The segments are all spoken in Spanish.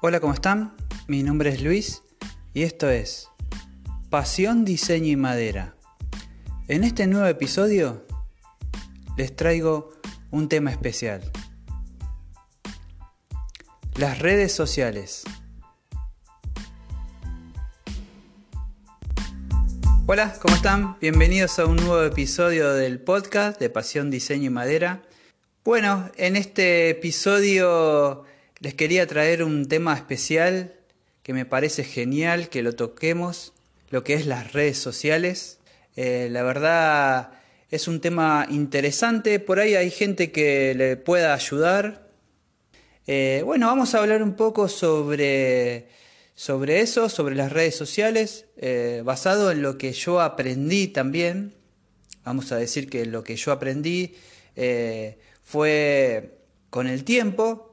Hola, ¿cómo están? Mi nombre es Luis y esto es Pasión, Diseño y Madera. En este nuevo episodio les traigo un tema especial. Las redes sociales. Hola, ¿cómo están? Bienvenidos a un nuevo episodio del podcast de Pasión, Diseño y Madera. Bueno, en este episodio les quería traer un tema especial que me parece genial que lo toquemos, lo que es las redes sociales. Eh, la verdad es un tema interesante, por ahí hay gente que le pueda ayudar. Eh, bueno, vamos a hablar un poco sobre, sobre eso, sobre las redes sociales, eh, basado en lo que yo aprendí también. Vamos a decir que lo que yo aprendí fue con el tiempo,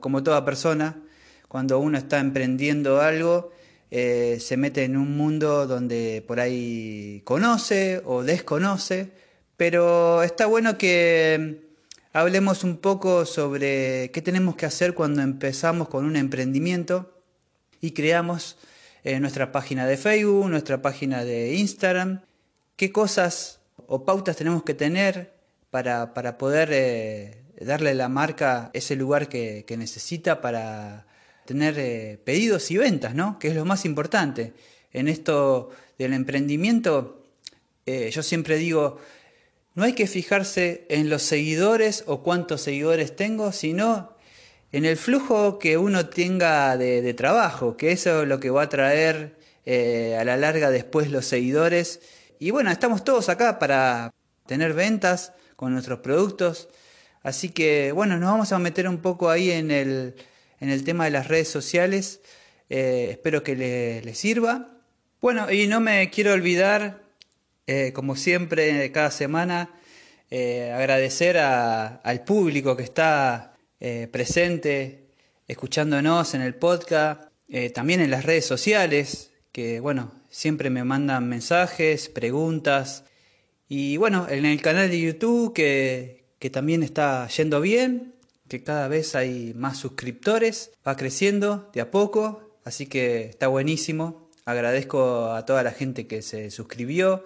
como toda persona, cuando uno está emprendiendo algo, eh, se mete en un mundo donde por ahí conoce o desconoce, pero está bueno que hablemos un poco sobre qué tenemos que hacer cuando empezamos con un emprendimiento y creamos eh, nuestra página de Facebook, nuestra página de Instagram, qué cosas o pautas tenemos que tener para, para poder eh, darle la marca ese lugar que, necesita para tener eh, pedidos y ventas, ¿no? Que es lo más importante. En esto del emprendimiento, eh, yo siempre digo, no hay que fijarse en los seguidores o cuántos seguidores tengo, sino en el flujo que uno tenga de, trabajo, que eso es lo que va a traer a la larga después los seguidores. Y bueno, estamos todos acá para tener ventas, con nuestros productos. Así que bueno, nos vamos a meter un poco ahí en el, en el tema de las redes sociales. Eh, espero que les le sirva. Bueno, y no me quiero olvidar, eh, como siempre, cada semana, eh, agradecer al público que está presente, escuchándonos en el podcast, también en las redes sociales, que bueno, siempre me mandan mensajes, preguntas, y bueno, en el canal de YouTube que, que también está yendo bien, que cada vez hay más suscriptores, va creciendo de a poco, así que está buenísimo. Agradezco a toda la gente que se suscribió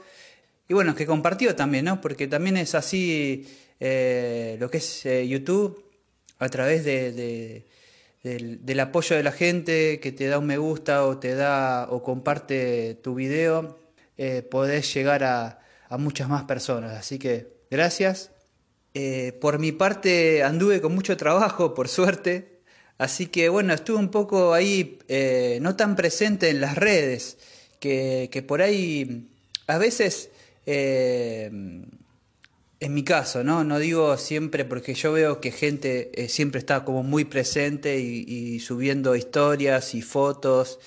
y bueno, que compartió también, ¿no? Porque también es así eh, lo que es eh, YouTube a través de, del, apoyo de la gente que te da un me gusta o te da o comparte tu video, eh, podés llegar a muchas más personas. Así que gracias. Eh, por mi parte anduve con mucho trabajo, por suerte. Así que bueno, estuve un poco ahí, eh, no tan presente en las redes, que, por ahí a veces, eh, en mi caso, ¿no? Digo siempre porque yo veo que gente siempre está como muy presente y subiendo historias y fotos.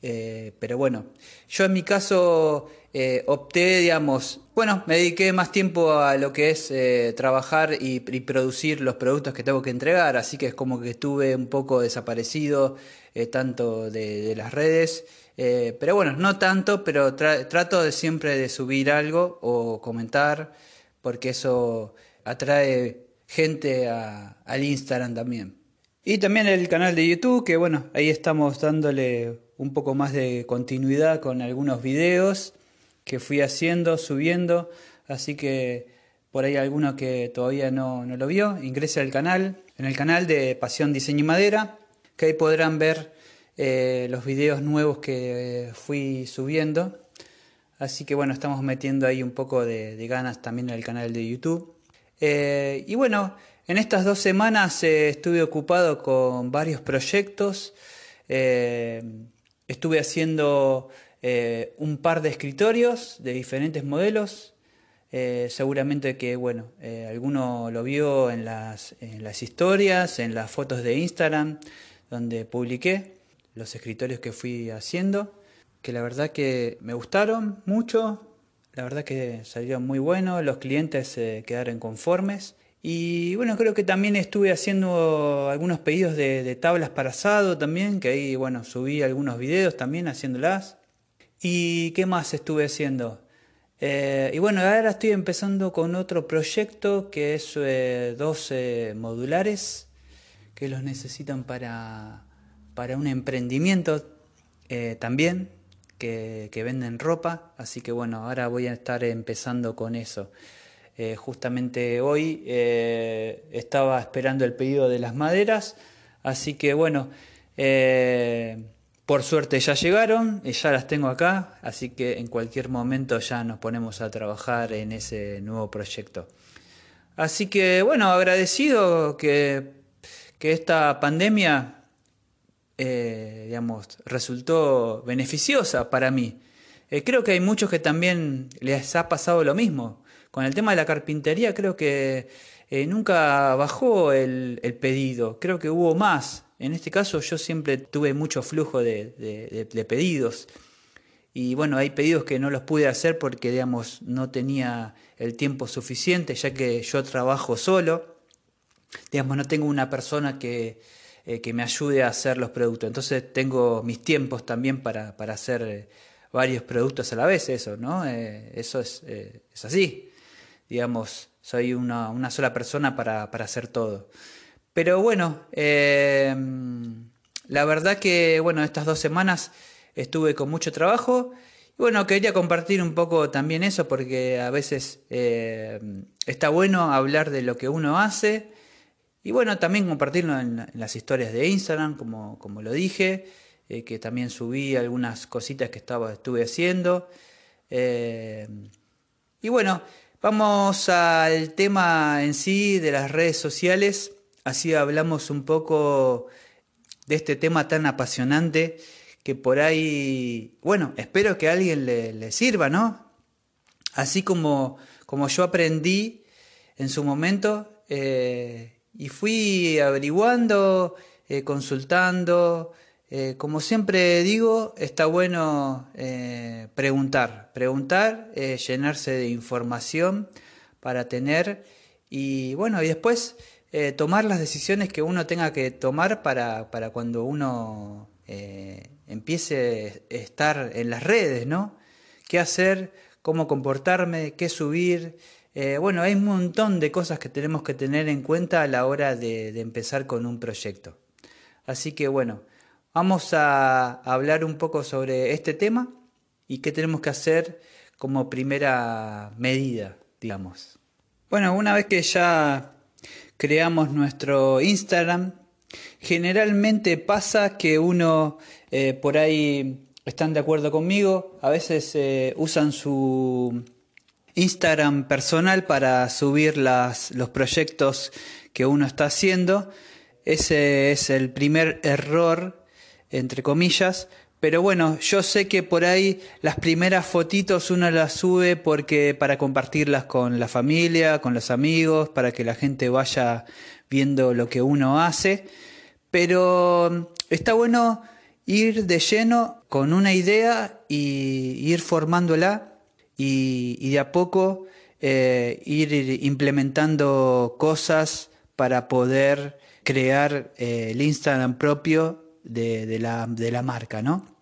pero bueno, yo en mi caso eh, opté, digamos, bueno, me dediqué más tiempo a lo que es eh, trabajar y, producir los productos que tengo que entregar, así que es como que estuve un poco desaparecido eh, tanto de, las redes, pero bueno, no tanto, pero trato de siempre de subir algo o comentar, porque eso atrae gente al Instagram también. Y también el canal de YouTube, que bueno, ahí estamos dándole un poco más de continuidad con algunos videos que fui haciendo, subiendo, así que por ahí alguno que todavía no, lo vio, ingrese al canal, en el canal de Pasión Diseño y Madera, que ahí podrán ver eh, los videos nuevos que fui subiendo. Así que bueno, estamos metiendo ahí un poco de, ganas también en el canal de YouTube. Eh, y bueno, en estas dos semanas eh, estuve ocupado con varios proyectos. estuve haciendo eh, un par de escritorios de diferentes modelos. Eh, seguramente que, bueno, eh, alguno lo vio en las, historias, en las fotos de Instagram, donde publiqué los escritorios que fui haciendo, que la verdad que me gustaron mucho, la verdad que salieron muy buenos, los clientes se quedaron conformes. Y bueno, creo que también estuve haciendo algunos pedidos de, de, tablas para asado también, que ahí, bueno, subí algunos videos también haciéndolas. ¿Y qué más estuve haciendo? Eh, y bueno, ahora estoy empezando con otro proyecto que es 12 eh, modulares que los necesitan para, para un emprendimiento eh, también que, venden ropa, así que bueno, ahora voy a estar empezando con eso. Eh, justamente hoy estaba esperando el pedido de las maderas, así que bueno, por suerte ya llegaron y ya las tengo acá, así que en cualquier momento ya nos ponemos a trabajar en ese nuevo proyecto. Así que bueno, agradecido que, esta pandemia, eh, digamos, resultó beneficiosa para mí. Eh, creo que hay muchos que también les ha pasado lo mismo. Con el tema de la carpintería creo que eh, nunca bajó el, el pedido, creo que hubo más en este caso yo siempre tuve mucho flujo de, pedidos y bueno, hay pedidos que no los pude hacer porque digamos no tenía el tiempo suficiente ya que yo trabajo solo, digamos no tengo una persona que, eh, que me ayude a hacer los productos, entonces tengo mis tiempos también para, para hacer eh, varios productos a la vez, eso, ¿no? Eh, eso es, es, así, digamos, soy una, una sola persona para, para hacer todo. Pero bueno, eh, la verdad que bueno, estas dos semanas estuve con mucho trabajo. Y bueno, quería compartir un poco también eso porque a veces eh, está bueno hablar de lo que uno hace. Y bueno, también compartirlo en, las historias de Instagram, como, como lo dije, eh, que también subí algunas cositas que estaba, estuve haciendo. y bueno, vamos al tema en sí de las redes sociales. Así hablamos un poco de este tema tan apasionante que por ahí, bueno, espero que a alguien le, sirva, ¿no? Así como, como yo aprendí en su momento eh, y fui averiguando, eh, consultando, eh, como siempre digo, está bueno preguntar, preguntar, llenarse de información para tener y bueno, y después eh, tomar las decisiones que uno tenga que tomar para, para cuando uno eh, empiece a estar en las redes, ¿no? ¿Qué hacer? ¿Cómo comportarme? ¿Qué subir? Eh, bueno, hay un montón de cosas que tenemos que tener en cuenta a la hora de, de empezar con un proyecto. Así que bueno, vamos a hablar un poco sobre este tema y qué tenemos que hacer como primera medida, digamos. Bueno, una vez que ya creamos nuestro Instagram, generalmente pasa que uno eh, por ahí están de acuerdo conmigo, a veces eh, usan su Instagram personal para subir las, los proyectos que uno está haciendo. Ese es el primer error, entre comillas, pero bueno, yo sé que por ahí las primeras fotitos uno las sube porque para compartirlas con la familia, con los amigos, para que la gente vaya viendo lo que uno hace. Pero mm, está bueno ir de lleno con una idea y ir formándola y, de a poco eh, ir implementando cosas para poder crear eh, el Instagram propio de, la, de la marca, ¿no?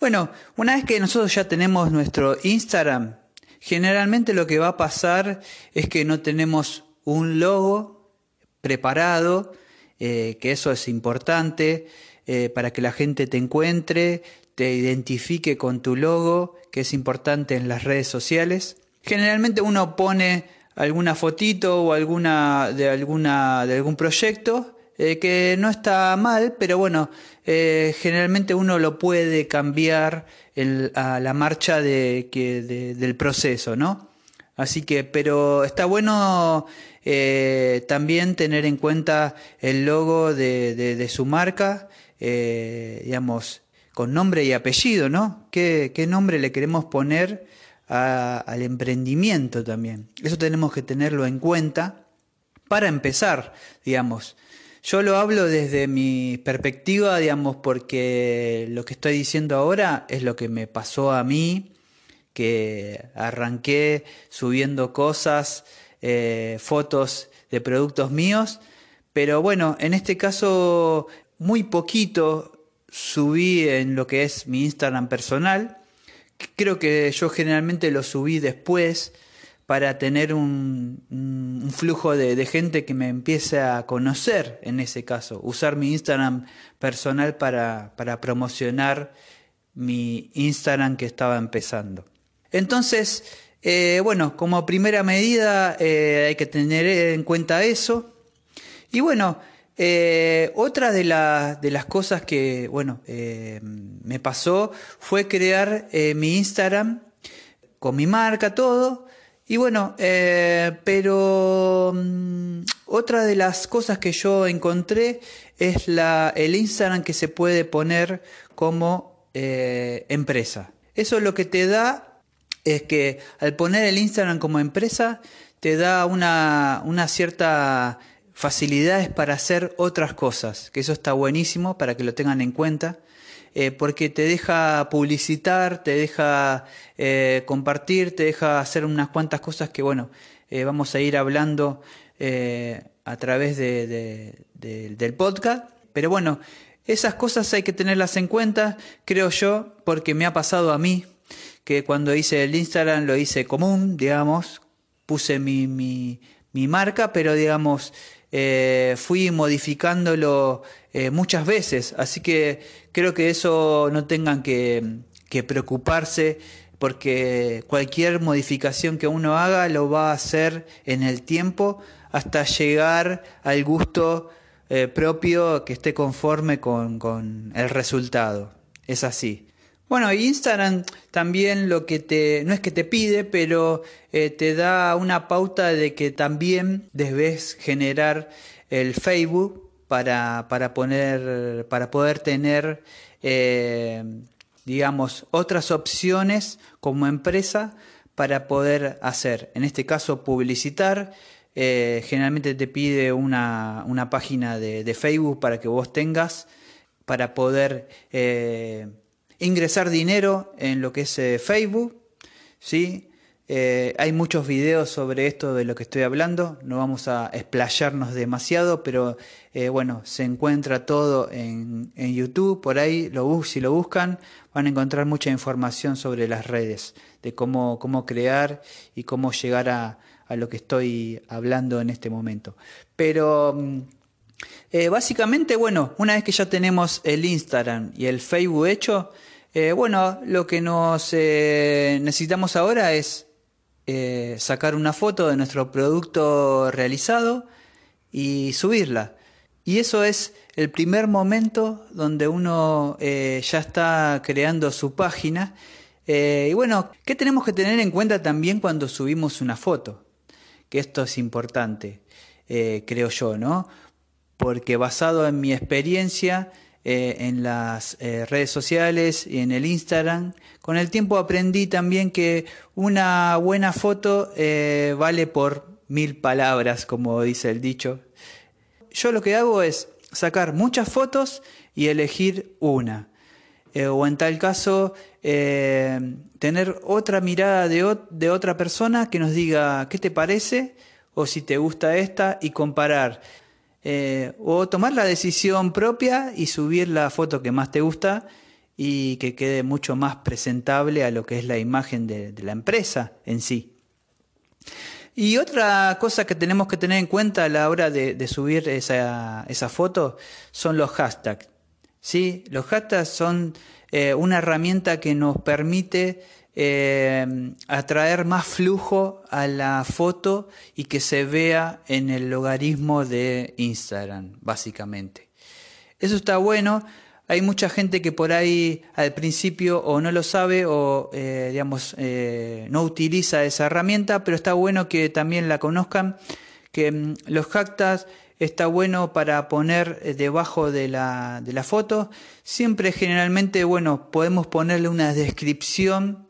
Bueno, una vez que nosotros ya tenemos nuestro Instagram, generalmente lo que va a pasar es que no tenemos un logo preparado, eh, que eso es importante eh, para que la gente te encuentre, te identifique con tu logo, que es importante en las redes sociales. Generalmente uno pone alguna fotito o alguna de alguna de algún proyecto eh, que no está mal, pero bueno, eh, generalmente uno lo puede cambiar a la marcha de, que, del proceso, ¿no? Así que, pero está bueno eh, también tener en cuenta el logo de, de, su marca, digamos, con nombre y apellido, ¿no? ¿Qué, qué nombre le queremos poner al emprendimiento también? Eso tenemos que tenerlo en cuenta para empezar, digamos. Yo lo hablo desde mi perspectiva, digamos, porque lo que estoy diciendo ahora es lo que me pasó a mí, que arranqué subiendo cosas, eh, fotos de productos míos, pero bueno, en este caso muy poquito subí en lo que es mi Instagram personal. Creo que yo generalmente lo subí después para tener un, flujo de, gente que me empiece a conocer en ese caso. Usar mi Instagram personal para, promocionar mi Instagram que estaba empezando. Entonces, eh, bueno, como primera medida eh, hay que tener en cuenta eso. Y bueno, eh, otra de, de, las cosas que, bueno, me pasó fue crear mi Instagram con mi marca, todo, y bueno, eh, pero mm, otra de las cosas que yo encontré es la, el Instagram que se puede poner como eh, empresa. Eso lo que te da es que al poner el Instagram como empresa te da una, una cierta facilidades para hacer otras cosas, que eso está buenísimo para que lo tengan en cuenta. Eh, porque te deja publicitar, te deja eh, compartir, te deja hacer unas cuantas cosas que, bueno, eh, vamos a ir hablando a través del podcast. Pero bueno, esas cosas hay que tenerlas en cuenta, creo yo, porque me ha pasado a mí, que cuando hice el Instagram lo hice común, digamos, puse mi, mi, mi marca, pero digamos, fui modificándolo muchas veces, así que creo que eso no tengan que, preocuparse porque cualquier modificación que uno haga lo va a hacer en el tiempo hasta llegar al gusto eh, propio que esté conforme con, el resultado. Es así. Bueno, Instagram también lo que te, no es que te pide, pero eh, te da una pauta de que también debes generar el Facebook para, para, poner, para poder tener, eh, digamos, otras opciones como empresa para poder hacer, en este caso, publicitar. Eh, generalmente te pide una, una página de, Facebook para que vos tengas, para poder eh, ingresar dinero en lo que es Facebook, ¿sí? Eh, hay muchos videos sobre esto de lo que estoy hablando, no vamos a explayarnos demasiado, pero eh, bueno, se encuentra todo en, YouTube, por ahí, si lo buscan, van a encontrar mucha información sobre las redes, de cómo, cómo crear y cómo llegar a, lo que estoy hablando en este momento. Pero mm, eh, básicamente, bueno, una vez que ya tenemos el Instagram y el Facebook hecho, bueno, lo que nos necesitamos ahora es eh, sacar una foto de nuestro producto realizado y subirla. Y eso es el primer momento donde uno eh, ya está creando su página. Eh, y bueno, ¿qué tenemos que tener en cuenta también cuando subimos una foto? Que esto es importante, creo yo, ¿no? Porque basado en mi experiencia, eh, en las eh, redes sociales y en el Instagram. Con el tiempo aprendí también que una buena foto eh, vale por mil palabras, como dice el dicho. Yo lo que hago es sacar muchas fotos y elegir una. o en tal caso, tener otra mirada de, de otra persona que nos diga qué te parece o si te gusta esta y comparar. Eh, o tomar la decisión propia y subir la foto que más te gusta y que quede mucho más presentable a lo que es la imagen de, la empresa en sí. Y otra cosa que tenemos que tener en cuenta a la hora de, subir esa, foto son los hashtags. ¿sí? Los hashtags son eh, una herramienta que nos permite eh, atraer más flujo a la foto y que se vea en el logaritmo de Instagram, básicamente. Eso está bueno. Hay mucha gente que por ahí al principio o no lo sabe o eh, digamos eh, no utiliza esa herramienta, pero está bueno que también la conozcan, que mm, los hashtags está bueno para poner debajo de la, de la foto. Siempre generalmente, bueno, podemos ponerle una descripción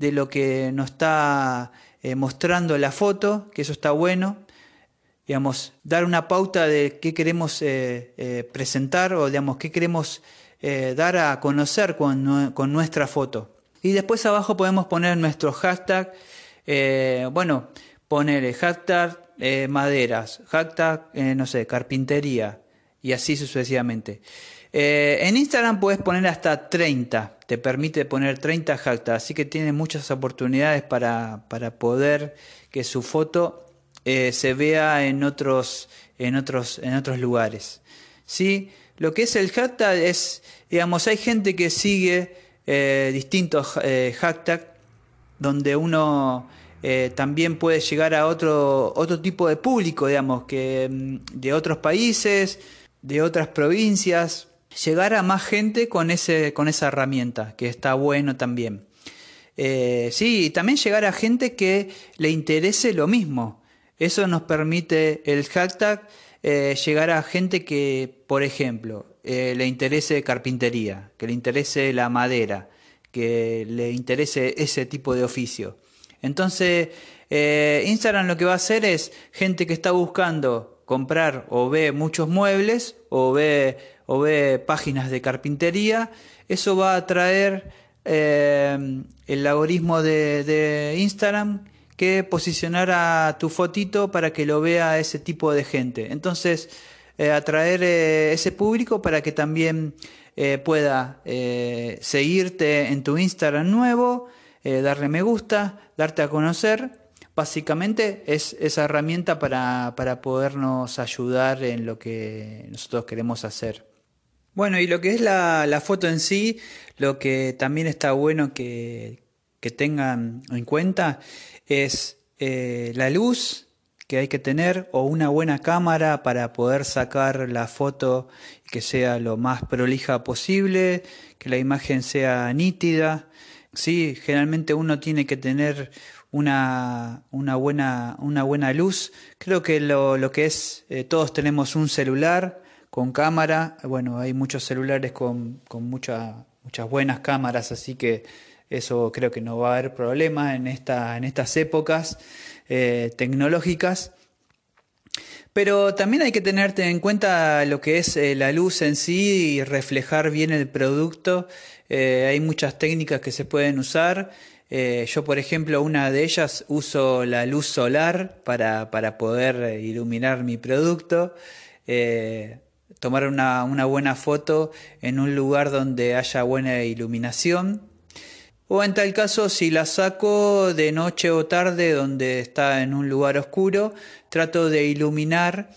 de lo que nos está eh, mostrando la foto, que eso está bueno. Digamos, dar una pauta de qué queremos eh, eh, presentar o digamos, qué queremos dar a conocer con, con, nuestra foto. Y después abajo podemos poner nuestro hashtag, bueno, poner hashtag maderas, hashtag, no sé, carpintería y así sucesivamente. en Instagram puedes poner hasta 30, te permite poner 30 hashtags, así que tiene muchas oportunidades para, para poder que su foto se vea en otros, en otros, en otros lugares. ¿Sí? Lo que es el hashtag es, digamos, hay gente que sigue distintos hashtags donde uno eh, también puede llegar a otro, otro tipo de público, digamos, que mm, de otros países, de otras provincias, llegar a más gente con, ese, con esa herramienta, que está bueno también. Eh, sí, y también llegar a gente que le interese lo mismo. Eso nos permite el hashtag eh, llegar a gente que, por ejemplo, le interese carpintería, que le interese la madera, que le interese ese tipo de oficio. Entonces, eh, Instagram lo que va a hacer es gente que está buscando comprar o ve muchos muebles o ve, o ve páginas de carpintería, eso va a traer eh, el algoritmo de, Instagram que posicionará tu fotito para que lo vea ese tipo de gente. Entonces, eh, atraer ese público para que también pueda seguirte en tu Instagram nuevo eh, darle me gusta, darte a conocer. Básicamente es esa herramienta para, podernos ayudar en lo que nosotros queremos hacer. Bueno, y lo que es la, foto en sí, lo que también está bueno que, tengan en cuenta es eh, la luz que hay que tener o una buena cámara para poder sacar la foto que sea lo más prolija posible, que la imagen sea nítida. Sí, generalmente uno tiene que tener una, una, buena, una buena luz. Creo que lo, lo que es, eh, todos tenemos un celular con cámara. Bueno, hay muchos celulares con, con muchas buenas cámaras, así que eso creo que no va a haber problema en, esta, en estas épocas eh, tecnológicas. Pero también hay que tenerte en cuenta lo que es eh, la luz en sí y reflejar bien el producto eh, hay muchas técnicas que se pueden usar. Eh, yo, por ejemplo, una de ellas uso la luz solar para, para poder iluminar mi producto. Eh, tomar una, una, buena foto en un lugar donde haya buena iluminación. O en tal caso, si la saco de noche o tarde donde está en un lugar oscuro, trato de iluminar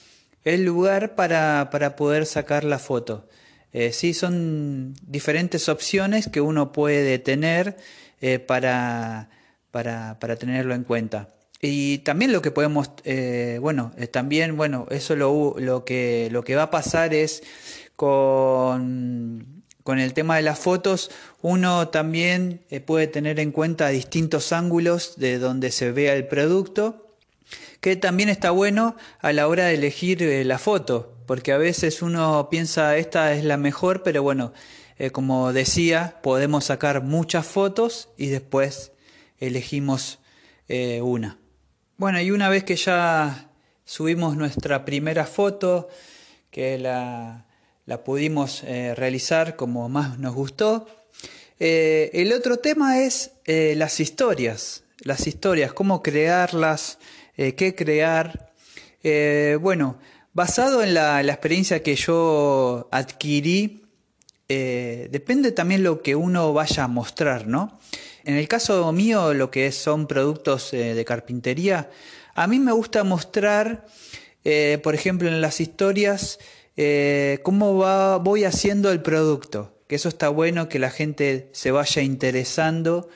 el lugar para, para poder sacar la foto. Eh, sí, son diferentes opciones que uno puede tener eh, para, para, para, tenerlo en cuenta. Y también lo que podemos, eh, bueno, también, bueno, eso lo, lo, que, lo que va a pasar es con, con el tema de las fotos, uno también puede tener en cuenta distintos ángulos de donde se vea el producto, que también está bueno a la hora de elegir la foto porque a veces uno piensa esta es la mejor, pero bueno, eh, como decía, podemos sacar muchas fotos y después elegimos eh, una. Bueno, y una vez que ya subimos nuestra primera foto, que la, la pudimos eh, realizar como más nos gustó, el otro tema es las historias, las historias, cómo crearlas, qué crear. bueno, Basado en la, experiencia que yo adquirí, eh, depende también lo que uno vaya a mostrar, ¿no? En el caso mío, lo que son productos eh, de carpintería, a mí me gusta mostrar, eh, por ejemplo, en las historias, cómo va, voy haciendo el producto. Que eso está bueno, que la gente se vaya interesando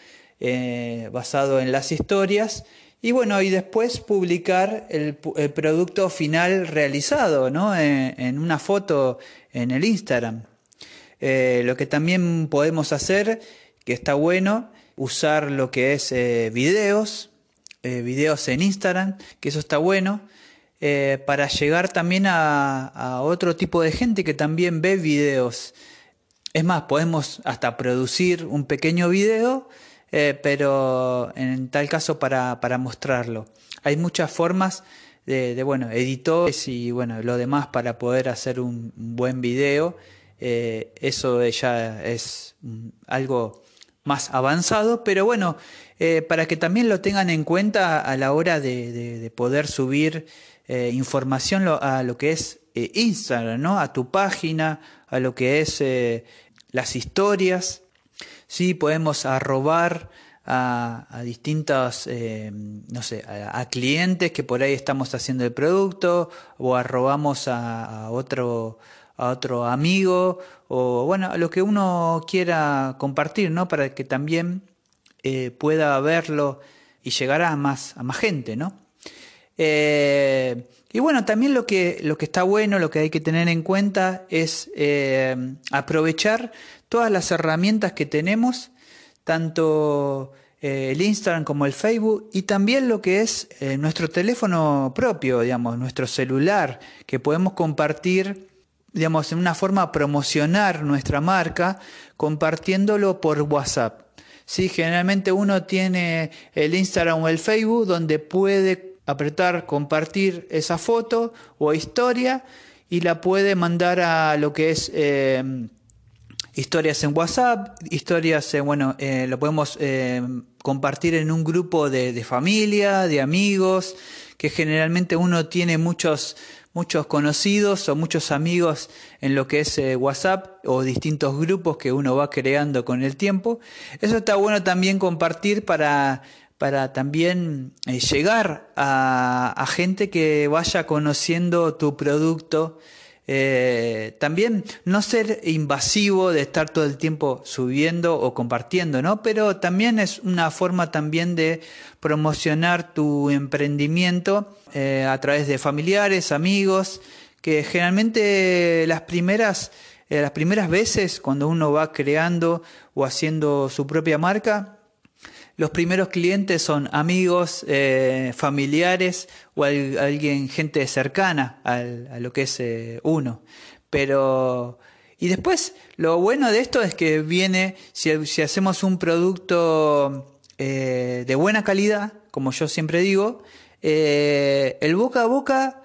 basado en las historias y bueno, y después publicar el, producto final realizado, ¿no? En, una foto en el Instagram. Eh, lo que también podemos hacer, que está bueno, usar lo que es eh, videos, eh, videos en Instagram, que eso está bueno, para llegar también a, a, otro tipo de gente que también ve videos. Es más, podemos hasta producir un pequeño video eh, pero en tal caso para, para mostrarlo. Hay muchas formas de, bueno, editores y bueno, lo demás para poder hacer un buen video. Eh, eso ya es algo más avanzado, pero bueno, eh, para que también lo tengan en cuenta a la hora de, de, poder subir información a lo que es Instagram, ¿no? A tu página, a lo que es las historias. Sí, podemos arrobar a, distintos, eh, no sé, a, clientes que por ahí estamos haciendo el producto o arrobamos a, otro a otro amigo o bueno, a lo que uno quiera compartir, ¿no? Para que también eh, pueda verlo y llegar a más, a más gente, ¿no? Eh, y bueno, también lo que, lo que está bueno, lo que hay que tener en cuenta es aprovechar todas las herramientas que tenemos tanto eh, el Instagram como el Facebook y también lo que es eh, nuestro teléfono propio, digamos, nuestro celular, que podemos compartir, digamos, en una forma promocionar nuestra marca compartiéndolo por WhatsApp. Sí, generalmente uno tiene el Instagram o el Facebook donde puede apretar compartir esa foto o historia y la puede mandar a lo que es eh, historias en WhatsApp, historias, eh, bueno, eh, lo podemos eh, compartir en un grupo de, familia, de amigos, que generalmente uno tiene muchos, muchos conocidos o muchos amigos en lo que es WhatsApp o distintos grupos que uno va creando con el tiempo. Eso está bueno también compartir para, para también llegar a gente que vaya conociendo tu producto eh, también no ser invasivo de estar todo el tiempo subiendo o compartiendo, ¿no? Pero también es una forma también de promocionar tu emprendimiento eh, a través de familiares, amigos, que generalmente las primeras, eh, las primeras veces cuando uno va creando o haciendo su propia marca, los primeros clientes son amigos, eh, familiares o alguien, gente cercana a lo que es eh, uno. Pero, y después, lo bueno de esto es que viene, si, hacemos un producto eh, de buena calidad, como yo siempre digo, el boca a boca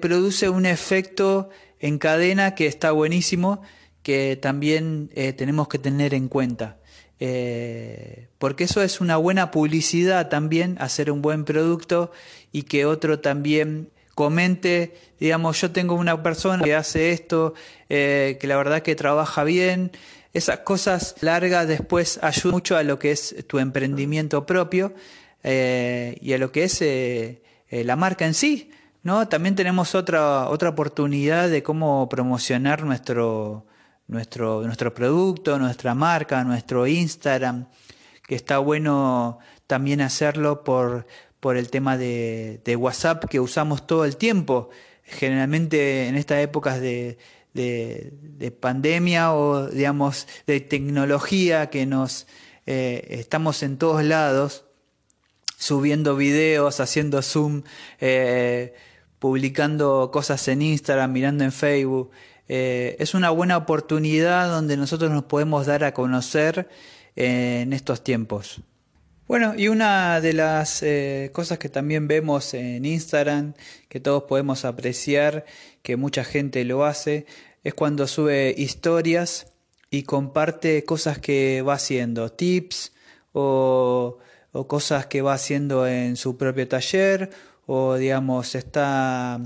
produce un efecto en cadena que está buenísimo, que también tenemos que tener en cuenta. Eh, porque eso es una buena publicidad también, hacer un buen producto y que otro también comente, digamos, yo tengo una persona que hace esto, eh, que la verdad que trabaja bien, esas cosas largas después ayudan mucho a lo que es tu emprendimiento propio eh, y a lo que es la marca en sí, ¿no? También tenemos otra, otra oportunidad de cómo promocionar nuestro, nuestro, nuestro producto, nuestra marca, nuestro Instagram, que está bueno también hacerlo por, por el tema de, WhatsApp que usamos todo el tiempo. Generalmente en estas épocas de, de, pandemia o digamos de tecnología que nos eh, estamos en todos lados subiendo videos, haciendo zoom, eh, publicando cosas en Instagram, mirando en Facebook. Eh, es una buena oportunidad donde nosotros nos podemos dar a conocer eh, en estos tiempos. Bueno, y una de las eh, cosas que también vemos en Instagram, que todos podemos apreciar, que mucha gente lo hace, es cuando sube historias y comparte cosas que va haciendo, tips o, o cosas que va haciendo en su propio taller o digamos está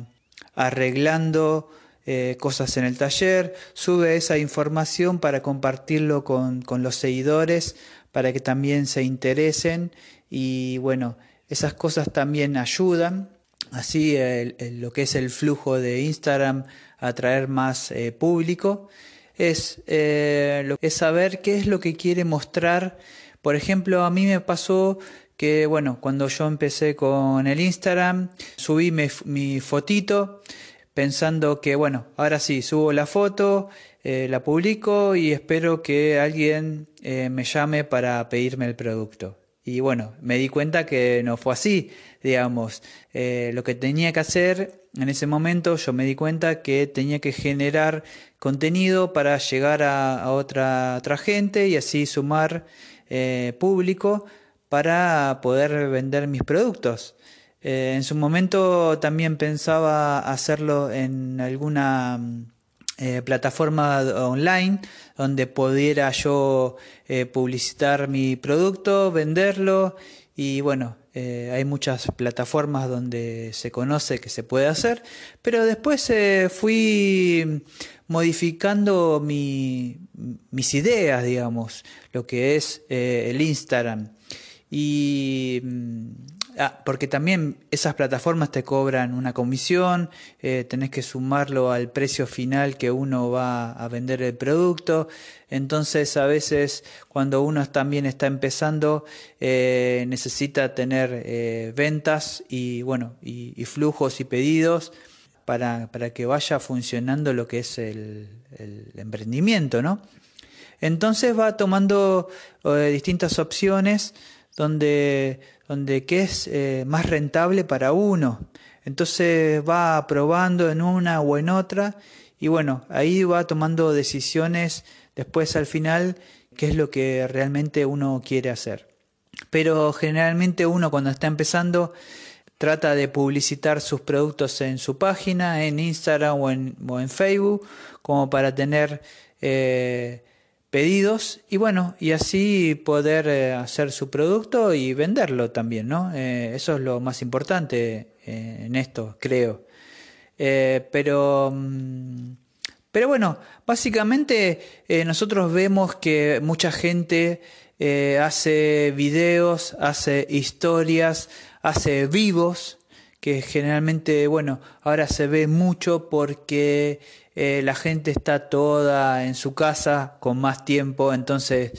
arreglando eh, cosas en el taller, sube esa información para compartirlo con, los seguidores, para que también se interesen y bueno, esas cosas también ayudan. Así lo que es el flujo de Instagram atraer más eh, público es, eh, es saber qué es lo que quiere mostrar. Por ejemplo, a mí me pasó que, bueno, cuando yo empecé con el Instagram, subí mi fotito pensando que, bueno, ahora sí, subo la foto, eh, la publico y espero que alguien eh, me llame para pedirme el producto. Y bueno, me di cuenta que no fue así, digamos. Eh, lo que tenía que hacer en ese momento, yo me di cuenta que tenía que generar contenido para llegar a, otra, otra gente y así sumar público para poder vender mis productos. Eh, en su momento también pensaba hacerlo en alguna mm, eh, plataforma online donde pudiera yo eh, publicitar mi producto, venderlo y bueno, hay muchas plataformas donde se conoce que se puede hacer, pero después fui modificando mis ideas, digamos, lo que es el Instagram. Y mm, porque también esas plataformas te cobran una comisión, eh, tenés que sumarlo al precio final que uno va a vender el producto. Entonces, a veces, cuando uno también está empezando, eh, necesita tener eh, ventas y, bueno, y, flujos y pedidos para, para, que vaya funcionando lo que es el, el emprendimiento, ¿no? Entonces va tomando distintas opciones donde donde qué es eh, más rentable para uno. Entonces va probando en una o en otra y bueno, ahí va tomando decisiones después al final qué es lo que realmente uno quiere hacer. Pero generalmente uno cuando está empezando trata de publicitar sus productos en su página, en Instagram o en, Facebook, como para tener eh, pedidos y bueno, y así poder eh, hacer su producto y venderlo también, ¿no? Eh, eso es lo más importante eh, en esto, creo. pero, mm, pero bueno, básicamente nosotros vemos que mucha gente hace videos, hace historias, hace vivos, que generalmente, bueno, ahora se ve mucho porque eh, la gente está toda en su casa con más tiempo, entonces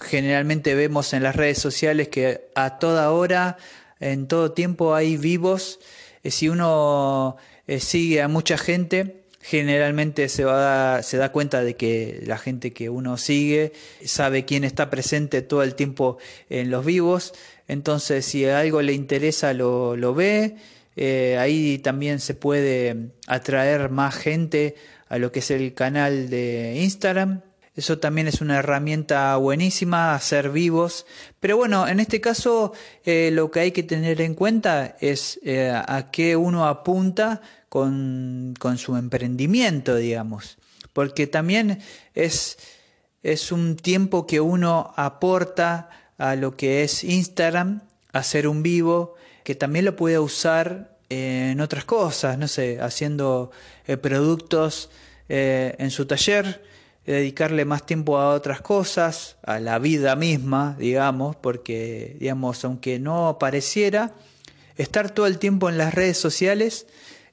generalmente vemos en las redes sociales que a toda hora, en todo tiempo hay vivos. Eh, si uno eh, sigue a mucha gente, generalmente se, va se da cuenta de que la gente que uno sigue sabe quién está presente todo el tiempo en los vivos. Entonces, si algo le interesa, lo, lo ve eh, ahí también se puede atraer más gente a lo que es el canal de Instagram. Eso también es una herramienta buenísima, hacer vivos. Pero bueno, en este caso eh, lo que hay que tener en cuenta es eh, a qué uno apunta con, con, su emprendimiento, digamos. Porque también es, es un tiempo que uno aporta a lo que es Instagram, hacer un vivo, que también lo puede usar en otras cosas, no sé, haciendo eh, productos eh, en su taller, dedicarle más tiempo a otras cosas, a la vida misma, digamos, porque, digamos, aunque no pareciera, estar todo el tiempo en las redes sociales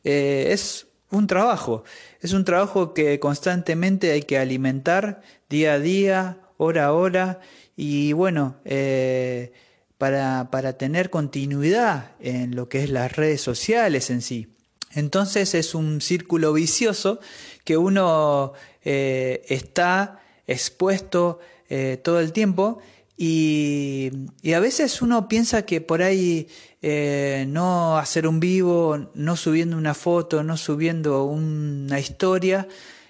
eh, es un trabajo, es un trabajo que constantemente hay que alimentar día a día, hora a hora, y bueno, para, para tener continuidad en lo que es las redes sociales en sí. Entonces es un círculo vicioso que uno eh, está expuesto eh, todo el tiempo y, a veces uno piensa que por ahí eh, no hacer un vivo, no subiendo una foto, no subiendo una historia,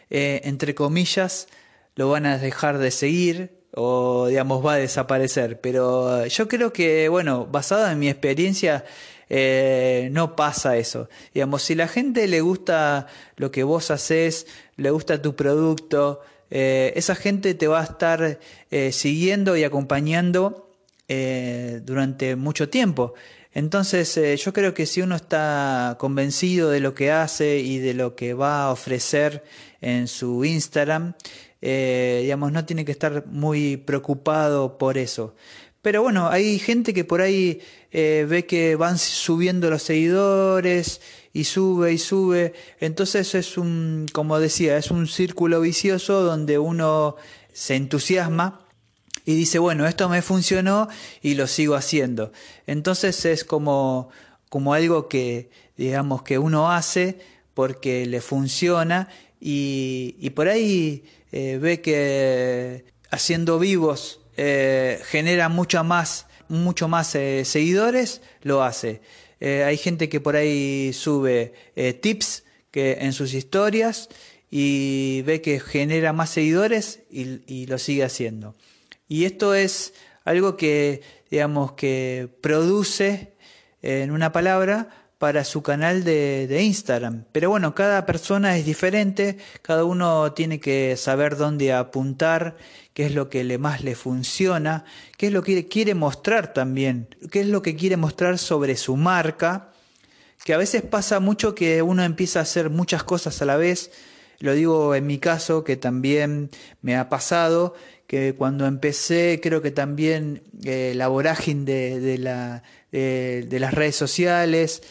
entre comillas, lo van a dejar de seguir o digamos va a desaparecer. Pero yo creo que, bueno, basado en mi experiencia, eh, no pasa eso. Digamos, si la gente le gusta lo que vos haces, le gusta tu producto, eh, esa gente te va a estar eh, siguiendo y acompañando durante mucho tiempo. Entonces yo creo que si uno está convencido de lo que hace y de lo que va a ofrecer en su Instagram, eh, digamos, no tiene que estar muy preocupado por eso. Pero bueno, hay gente que por ahí eh, ve que van subiendo los seguidores y sube y sube. Entonces es un, como decía, es un círculo vicioso donde uno se entusiasma y dice, bueno, esto me funcionó y lo sigo haciendo. Entonces es como, como algo que, digamos, que uno hace porque le funciona y, y por ahí eh, ve que haciendo vivos eh, genera mucho más, mucho más eh, seguidores, lo hace. hay gente que por ahí sube tips que en sus historias y ve que genera más seguidores y, y lo sigue haciendo. Y esto es algo que, digamos, que produce, en una palabra, para su canal de, Instagram. Pero bueno, cada persona es diferente, cada uno tiene que saber dónde apuntar, qué es lo que le más le funciona, qué es lo que quiere mostrar también, qué es lo que quiere mostrar sobre su marca, que a veces pasa mucho que uno empieza a hacer muchas cosas a la vez, lo digo en mi caso que también me ha pasado, que cuando empecé creo que también eh, la vorágine de las redes sociales,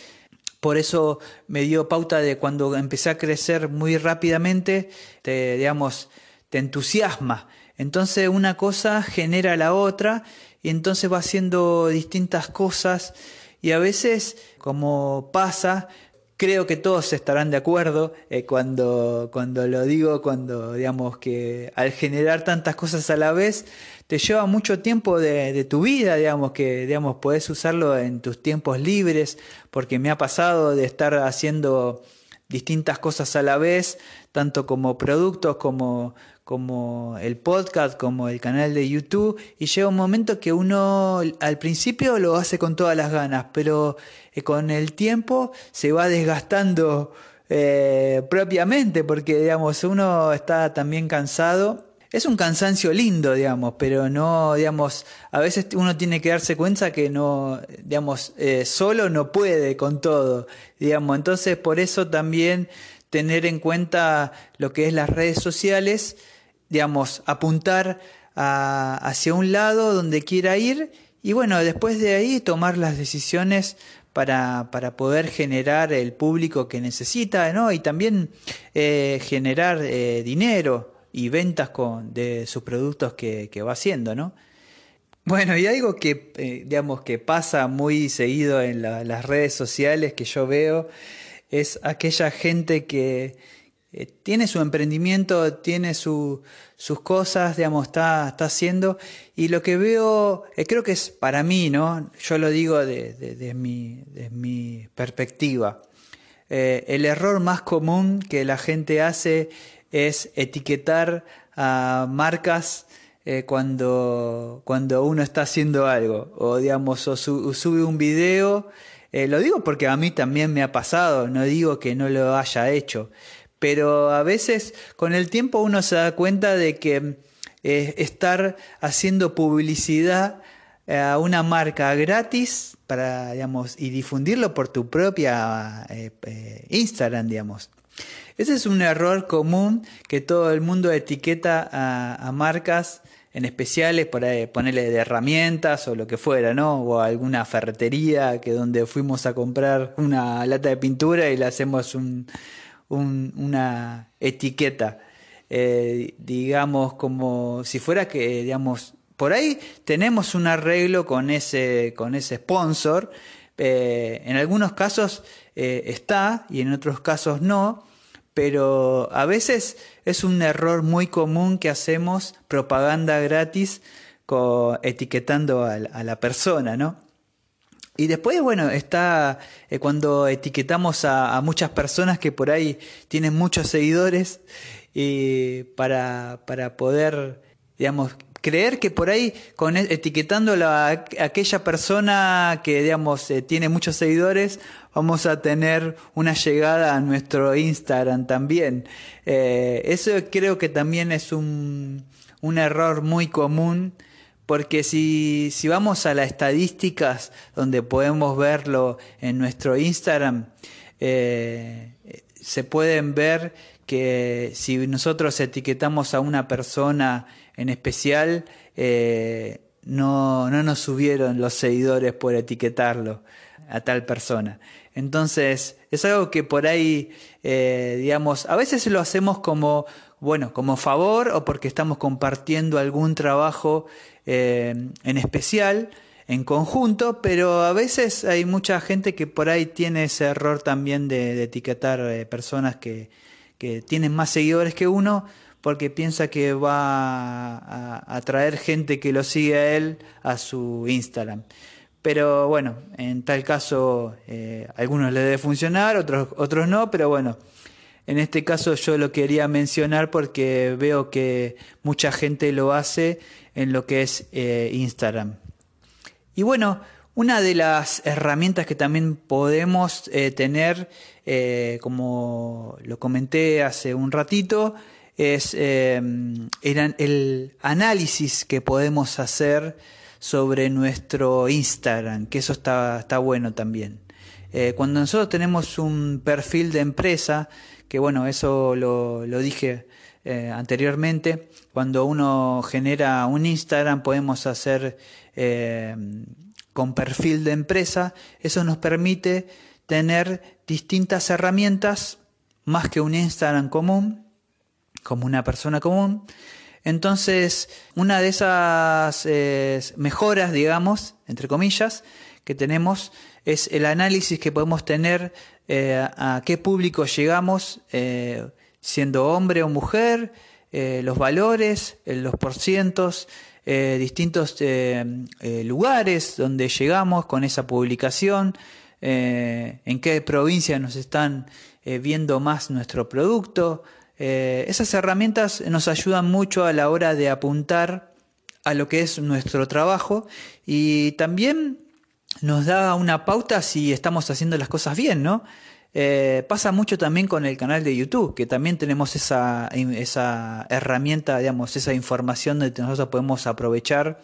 por eso me dio pauta de cuando empecé a crecer muy rápidamente, te, digamos, te entusiasma. Entonces una cosa genera la otra y entonces va haciendo distintas cosas y a veces, como pasa, creo que todos estarán de acuerdo eh, cuando, cuando lo digo, cuando digamos que al generar tantas cosas a la vez, te lleva mucho tiempo de, de, tu vida, digamos, que digamos, puedes usarlo en tus tiempos libres, porque me ha pasado de estar haciendo distintas cosas a la vez, tanto como productos como, como el podcast, como el canal de YouTube, y llega un momento que uno al principio lo hace con todas las ganas, pero eh, con el tiempo se va desgastando eh, propiamente, porque digamos, uno está también cansado. Es un cansancio lindo, digamos, pero no, digamos, a veces uno tiene que darse cuenta que no, digamos, eh, solo no puede con todo, digamos, entonces por eso también tener en cuenta lo que es las redes sociales, digamos, apuntar hacia un lado donde quiera ir y bueno, después de ahí tomar las decisiones para, para, poder generar el público que necesita, ¿no? Y también eh, generar eh, dinero, y ventas con, de sus productos que, que va haciendo, ¿no? Bueno, y algo que, eh, digamos, que pasa muy seguido en la, las redes sociales que yo veo es aquella gente que eh, tiene su emprendimiento, tiene su, sus cosas, digamos, está, está haciendo. Y lo que veo, eh, creo que es para mí, ¿no? Yo lo digo desde de, mi, de mi perspectiva. el error más común que la gente hace es etiquetar a marcas eh, cuando, cuando uno está haciendo algo o digamos o, sube un video eh, lo digo porque a mí también me ha pasado no digo que no lo haya hecho pero a veces con el tiempo uno se da cuenta de que eh, estar haciendo publicidad a una marca gratis para y difundirlo por tu propia Instagram digamos. Ese es un error común que todo el mundo etiqueta a marcas en especiales, por ponerle de herramientas o lo que fuera, ¿no? O alguna ferretería que donde fuimos a comprar una lata de pintura y le hacemos un, un, una etiqueta, eh, digamos, como si fuera que, digamos, por ahí tenemos un arreglo con ese, con ese sponsor, eh, en algunos casos eh, está y en otros casos no, pero a veces es un error muy común que hacemos propaganda gratis etiquetando a, la persona, ¿no? Y después, bueno, está eh, cuando etiquetamos a, muchas personas que por ahí tienen muchos seguidores para, para poder, digamos, creer que por ahí, con, e, etiquetando a aquella persona que, digamos, eh, tiene muchos seguidores, vamos a tener una llegada a nuestro Instagram también. Eh, eso creo que también es un, un error muy común. Porque si, si vamos a las estadísticas donde podemos verlo en nuestro Instagram, eh, se pueden ver que si nosotros etiquetamos a una persona en especial eh, no, no nos subieron los seguidores por etiquetarlo a tal persona. Entonces, es algo que por ahí, eh, digamos, a veces lo hacemos como, bueno, como favor o porque estamos compartiendo algún trabajo eh, en especial, en conjunto, pero a veces hay mucha gente que por ahí tiene ese error también de, etiquetar personas que, que tienen más seguidores que uno porque piensa que va a atraer gente que lo sigue a él a su Instagram. Pero bueno, en tal caso, eh, algunos le debe funcionar, otros, otros no, pero bueno, en este caso yo lo quería mencionar porque veo que mucha gente lo hace en lo que es eh, Instagram. Y bueno, Una de las herramientas que también podemos eh, tener, como lo comenté hace un ratito, es el análisis que podemos hacer sobre nuestro Instagram, que eso está, está bueno también. cuando nosotros tenemos un perfil de empresa, que bueno, eso lo, lo dije eh, anteriormente, cuando uno genera un Instagram podemos hacer eh, con perfil de empresa, eso nos permite tener distintas herramientas más que un Instagram común, como una persona común. Entonces, una de esas eh, mejoras, digamos, entre comillas, que tenemos es el análisis que podemos tener a qué público llegamos siendo hombre o mujer, eh, los valores, eh, los porcientos, eh, distintos lugares donde llegamos con esa publicación, en qué provincia nos están viendo más nuestro producto. Esas herramientas nos ayudan mucho a la hora de apuntar a lo que es nuestro trabajo y también nos da una pauta si estamos haciendo las cosas bien, ¿no? Eh, pasa mucho también con el canal de YouTube, que también tenemos esa, herramienta, digamos, esa información que nosotros podemos aprovechar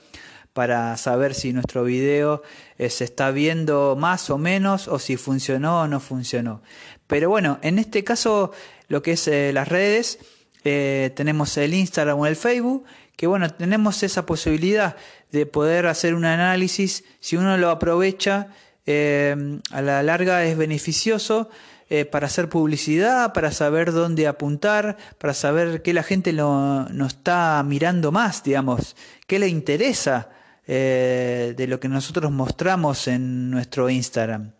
para saber si nuestro video eh, se está viendo más o menos o si funcionó o no funcionó. Pero bueno, en este caso, lo que es eh, las redes, tenemos el Instagram o el Facebook, que bueno, tenemos esa posibilidad de poder hacer un análisis, si uno lo aprovecha, eh, a la larga es beneficioso eh, para hacer publicidad, para saber dónde apuntar, para saber qué la gente no está mirando más, digamos, qué le interesa eh, de lo que nosotros mostramos en nuestro Instagram.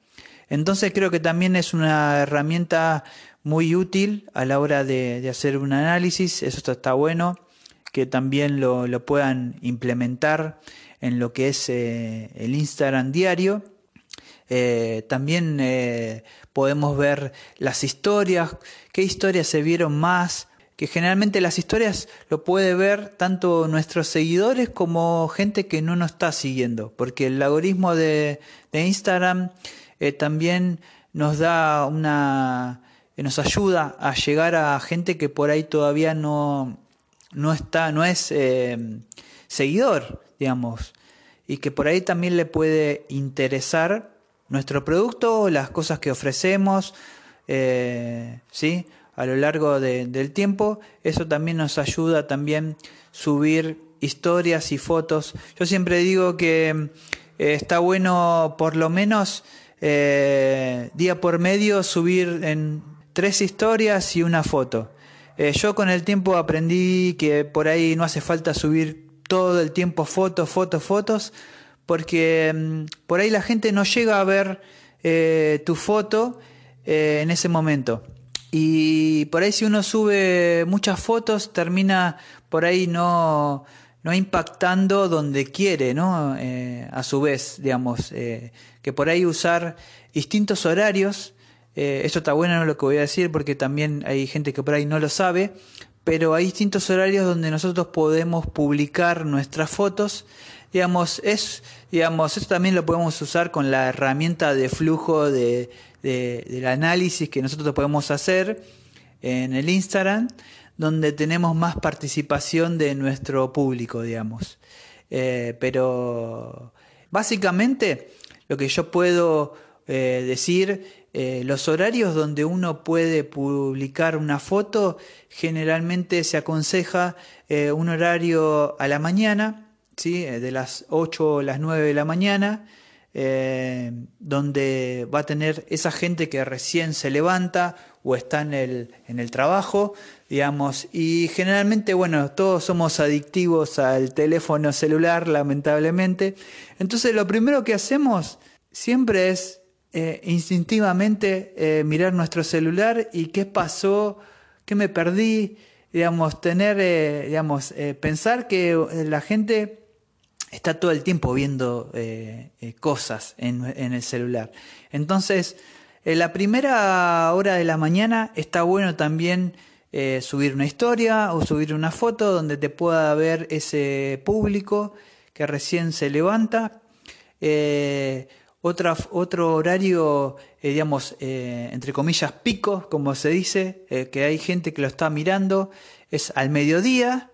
Entonces creo que también es una herramienta muy útil a la hora de, hacer un análisis, eso está, bueno, que también lo, lo, puedan implementar en lo que es el Instagram diario. Eh, también eh, podemos ver las historias, qué historias se vieron más, que generalmente las historias lo puede ver tanto nuestros seguidores como gente que no nos está siguiendo, porque el algoritmo de, Instagram eh, también nos da una, nos ayuda a llegar a gente que por ahí todavía no, no está, no es seguidor, digamos, y que por ahí también le puede interesar nuestro producto, las cosas que ofrecemos, eh, ¿sí? a lo largo del tiempo. Eso también nos ayuda también subir historias y fotos. Yo siempre digo que eh, está bueno por lo menos eh, día por medio subir en tres historias y una foto. yo con el tiempo aprendí que por ahí no hace falta subir todo el tiempo fotos, fotos, fotos, porque mm, por ahí la gente no llega a ver eh, tu foto eh, en ese momento. Y por ahí si uno sube muchas fotos, termina por ahí no, no impactando donde quiere, ¿no? Eh, a su vez, digamos, que por ahí usar distintos horarios, esto está bueno lo que voy a decir porque también hay gente que por ahí no lo sabe, pero hay distintos horarios donde nosotros podemos publicar nuestras fotos digamos, es, digamos, esto también lo podemos usar con la herramienta de flujo de, del análisis que nosotros podemos hacer en el Instagram, donde tenemos más participación de nuestro público, digamos. Eh, pero básicamente lo que yo puedo eh, decir, eh, los horarios donde uno puede publicar una foto, generalmente se aconseja un horario a la mañana, eh, de las 8 a las 9 de la mañana, eh, donde va a tener esa gente que recién se levanta o está en el, en el trabajo, digamos, y generalmente, bueno, todos somos adictivos al teléfono celular, lamentablemente. Entonces, lo primero que hacemos siempre es eh, instintivamente mirar nuestro celular y qué pasó, qué me perdí, digamos, tener, digamos, pensar que la gente está todo el tiempo viendo eh, eh, cosas en, el celular. Entonces, en la primera hora de la mañana está bueno también eh, subir una historia o subir una foto donde te pueda ver ese público que recién se levanta. Otro horario, digamos, entre comillas, pico, como se dice, que hay gente que lo está mirando, es al mediodía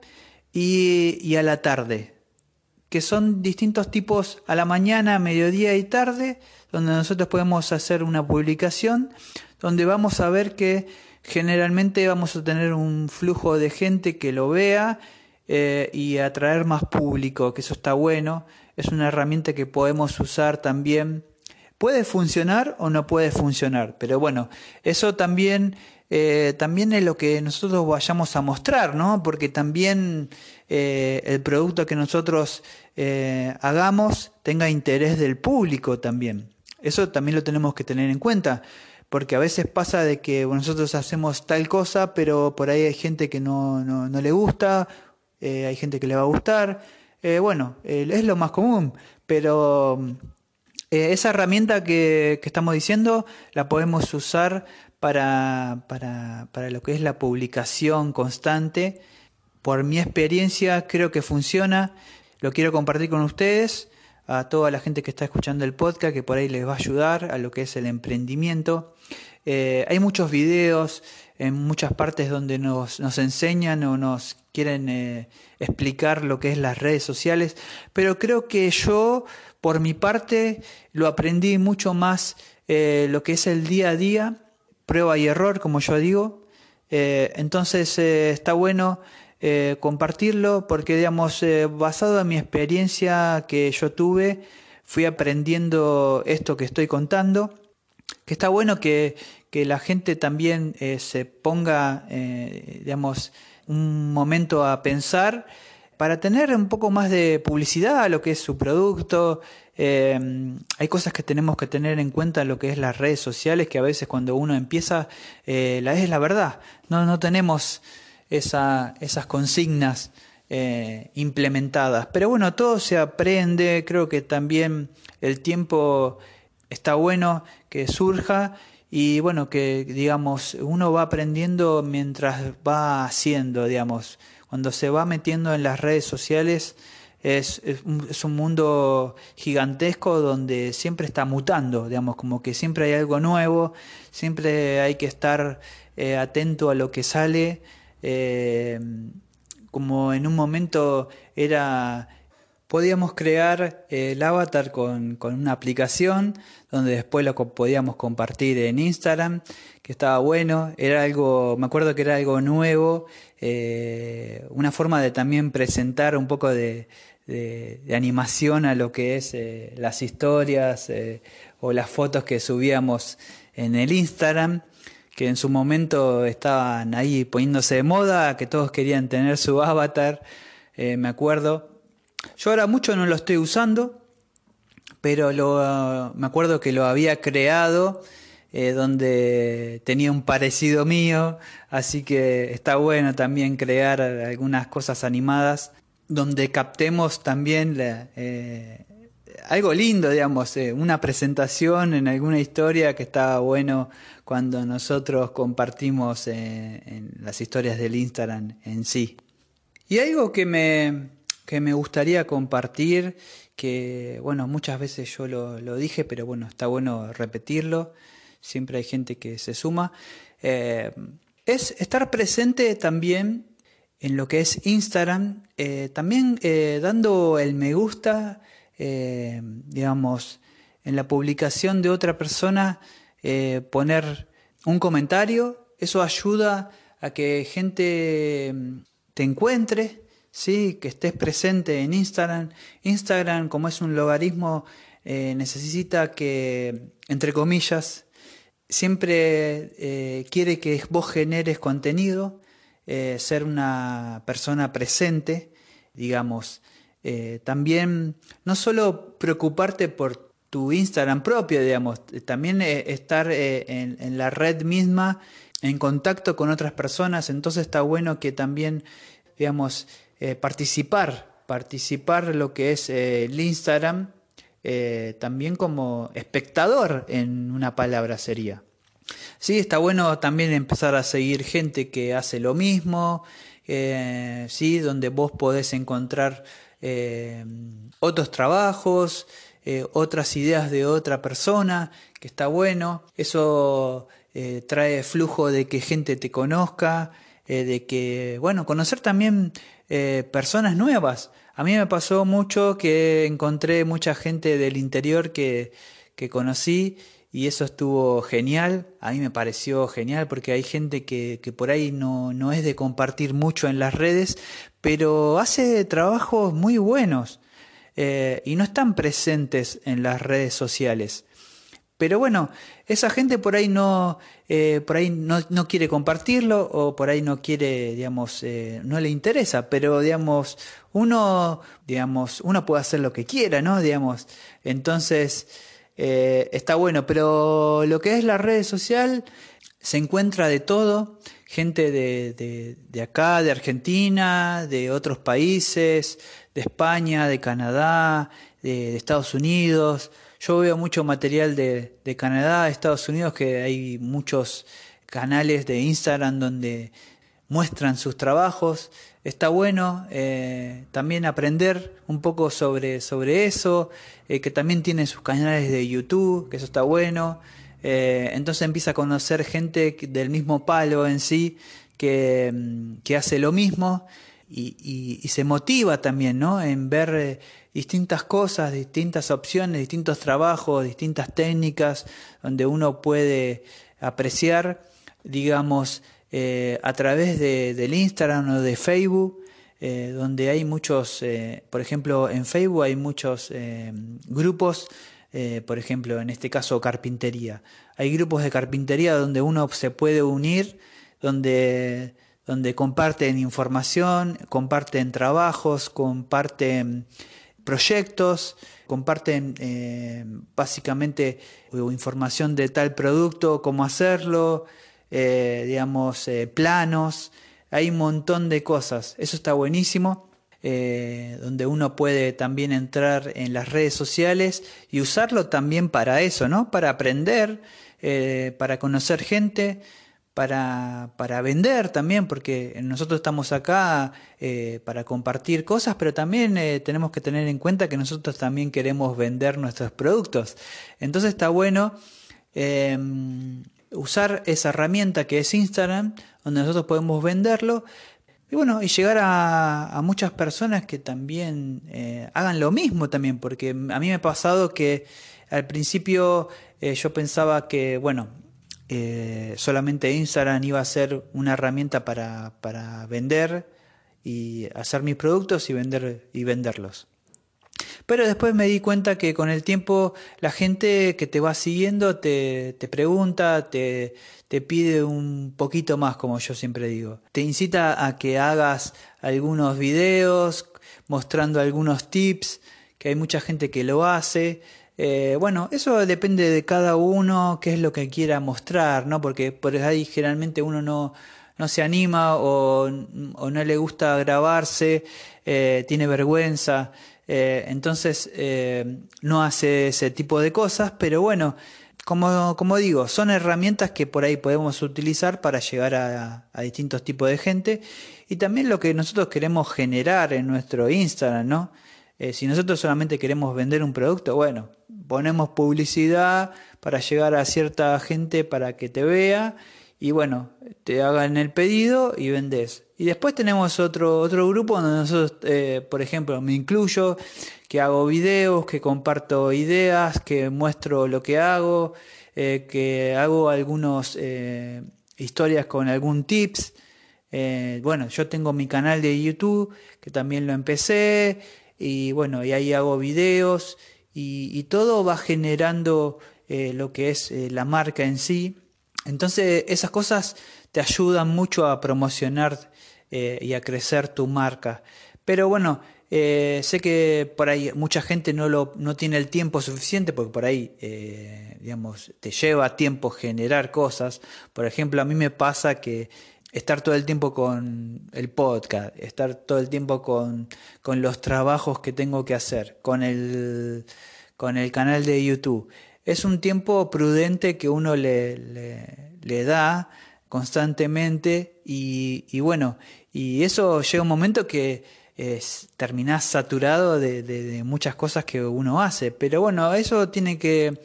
y a la tarde que son distintos tipos a la mañana, mediodía y tarde, donde nosotros podemos hacer una publicación, donde vamos a ver que generalmente vamos a tener un flujo de gente que lo vea eh, y atraer más público, que eso está bueno, es una herramienta que podemos usar también. Puede funcionar o no puede funcionar, pero bueno, eso también eh, también es lo que nosotros vayamos a mostrar, ¿no? Porque también eh, el producto que nosotros eh, hagamos tenga interés del público también. Eso también lo tenemos que tener en cuenta, porque a veces pasa de que nosotros hacemos tal cosa, pero por ahí hay gente que no, no, le gusta, hay gente que le va a gustar. Bueno, es lo más común, pero esa herramienta que, que estamos diciendo la podemos usar para, para, para lo que es la publicación constante. Por mi experiencia creo que funciona, lo quiero compartir con ustedes, a toda la gente que está escuchando el podcast, que por ahí les va a ayudar a lo que es el emprendimiento. Eh, hay muchos videos en muchas partes donde nos, nos enseñan o nos quieren eh, explicar lo que es las redes sociales, pero creo que yo, por mi parte, lo aprendí mucho más eh, lo que es el día a día prueba y error, como yo digo. Eh, entonces está bueno compartirlo porque, digamos, basado en mi experiencia que yo tuve, fui aprendiendo esto que estoy contando, que está bueno que, que la gente también se ponga, digamos, un momento a pensar para tener un poco más de publicidad a lo que es su producto, eh, hay cosas que tenemos que tener en cuenta lo que es las redes sociales, que a veces cuando uno empieza, eh, la es la verdad, no, no tenemos esa, esas consignas eh, implementadas. Pero bueno, todo se aprende, creo que también el tiempo está bueno que surja y bueno, que digamos, uno va aprendiendo mientras va haciendo, digamos, cuando se va metiendo en las redes sociales, es, un, mundo gigantesco donde siempre está mutando, digamos, como que siempre hay algo nuevo, siempre hay que estar eh, atento a lo que sale. Eh, como en un momento era podíamos crear el avatar con, una aplicación donde después lo podíamos compartir en Instagram, que estaba bueno, era algo, me acuerdo que era algo nuevo, eh, una forma de también presentar un poco de, animación a lo que es eh, las historias eh, o las fotos que subíamos en el Instagram, que en su momento estaban ahí poniéndose de moda, que todos querían tener su avatar, me acuerdo. Yo ahora mucho no lo estoy usando, pero lo, me acuerdo que lo había creado donde tenía un parecido mío, así que está bueno también crear algunas cosas animadas donde captemos también eh, algo lindo, digamos, eh, una presentación en alguna historia que está bueno cuando nosotros compartimos eh, en las historias del Instagram en sí. Y algo que me, que me gustaría compartir, que bueno, muchas veces yo lo, lo, dije, pero bueno, está bueno repetirlo, siempre hay gente que se suma, es estar presente también en lo que es Instagram, eh, también eh, dando el me gusta, eh, digamos, en la publicación de otra persona, poner un comentario, eso ayuda a que gente mm, te encuentre, ¿sí? que estés presente en Instagram. Instagram, como es un logaritmo, necesita que, entre comillas, siempre quiere que vos generes contenido eh, ser una persona presente, digamos, eh, también no solo preocuparte por tu Instagram propio, digamos, también eh, estar en, la red misma, en contacto con otras personas, entonces está bueno que también, digamos, participar, participar lo que es el Instagram, también como espectador en una palabra sería. Sí, está bueno también empezar a seguir gente que hace lo mismo, eh, sí, donde vos podés encontrar eh, otros trabajos, otras ideas de otra persona, que está bueno. Eso trae flujo de que gente te conozca, de que, bueno, conocer también personas nuevas. A mí me pasó mucho que encontré mucha gente del interior que, que conocí y eso estuvo genial, a mí me pareció genial porque hay gente que, que por ahí no, no, es de compartir mucho en las redes, pero hace trabajos muy buenos eh, y no están presentes en las redes sociales. Pero bueno, esa gente por ahí no, eh, por ahí no, no, quiere compartirlo o por ahí no quiere, digamos, eh, no le interesa, pero digamos, uno, digamos, uno puede hacer lo que quiera, ¿no? Digamos, entonces, eh, está bueno, pero lo que es la red social se encuentra de todo, gente de, de, acá, de Argentina, de otros países, de España, de Canadá, de, Estados Unidos. Yo veo mucho material de, de Canadá, Estados Unidos, que hay muchos canales de Instagram donde muestran sus trabajos está bueno eh, también aprender un poco sobre, sobre eso, eh, que también tiene sus canales de YouTube, que eso está bueno. Eh, entonces empieza a conocer gente del mismo palo en sí, que, mm, que hace lo mismo y, y, se motiva también ¿no? en ver distintas cosas, distintas opciones, distintos trabajos, distintas técnicas, donde uno puede apreciar, digamos, eh, a través de, del Instagram o de Facebook, eh, donde hay muchos, eh, por ejemplo, en Facebook hay muchos grupos, por ejemplo, en este caso carpintería. Hay grupos de carpintería donde uno se puede unir, donde, donde comparten información, comparten trabajos, comparten proyectos, comparten básicamente información de tal producto, cómo hacerlo, eh, digamos, eh, planos, hay un montón de cosas, eso está buenísimo, eh, donde uno puede también entrar en las redes sociales y usarlo también para eso, ¿no? Para aprender, para conocer gente, para, para, vender también, porque nosotros estamos acá para compartir cosas, pero también tenemos que tener en cuenta que nosotros también queremos vender nuestros productos. Entonces está bueno usar esa herramienta que es Instagram, donde nosotros podemos venderlo. Y bueno, y llegar a, muchas personas que también eh, hagan lo mismo también, porque a mí me ha pasado que al principio eh, yo pensaba que, bueno, eh, solamente Instagram iba a ser una herramienta para, para vender y hacer mis productos y vender y venderlos. Pero después me di cuenta que con el tiempo la gente que te va siguiendo te, te pregunta, te, te pide un poquito más, como yo siempre digo. Te incita a que hagas algunos videos mostrando algunos tips, que hay mucha gente que lo hace. Eh, bueno, eso depende de cada uno, qué es lo que quiera mostrar, ¿no? Porque por ahí generalmente uno no, no se anima o, o no le gusta grabarse, eh, tiene vergüenza. Eh, entonces eh, no hace ese tipo de cosas, pero bueno, como, como, digo, son herramientas que por ahí podemos utilizar para llegar a, distintos tipos de gente y también lo que nosotros queremos generar en nuestro Instagram, ¿no? Eh, si nosotros solamente queremos vender un producto, bueno, ponemos publicidad para llegar a cierta gente para que te vea y bueno, te hagan el pedido y vendes. Y después tenemos otro, otro grupo donde nosotros, eh, por ejemplo, me incluyo, que hago videos, que comparto ideas, que muestro lo que hago, eh, que hago algunas historias con algún tips. bueno, yo tengo mi canal de YouTube, que también lo empecé, y bueno, y ahí hago videos, y, todo va generando lo que es la marca en sí. Entonces esas cosas te ayudan mucho a promocionar eh, y a crecer tu marca. Pero bueno, eh, sé que por ahí mucha gente no, lo, no tiene el tiempo suficiente porque por ahí, eh, digamos, te lleva tiempo generar cosas. Por ejemplo, a mí me pasa que estar todo el tiempo con el podcast, estar todo el tiempo con, con los trabajos que tengo que hacer, con el, con el canal de YouTube. Es un tiempo prudente que uno le, le, da constantemente y, bueno, y eso llega un momento que es, terminás saturado de, muchas cosas que uno hace. Pero bueno, eso tiene que,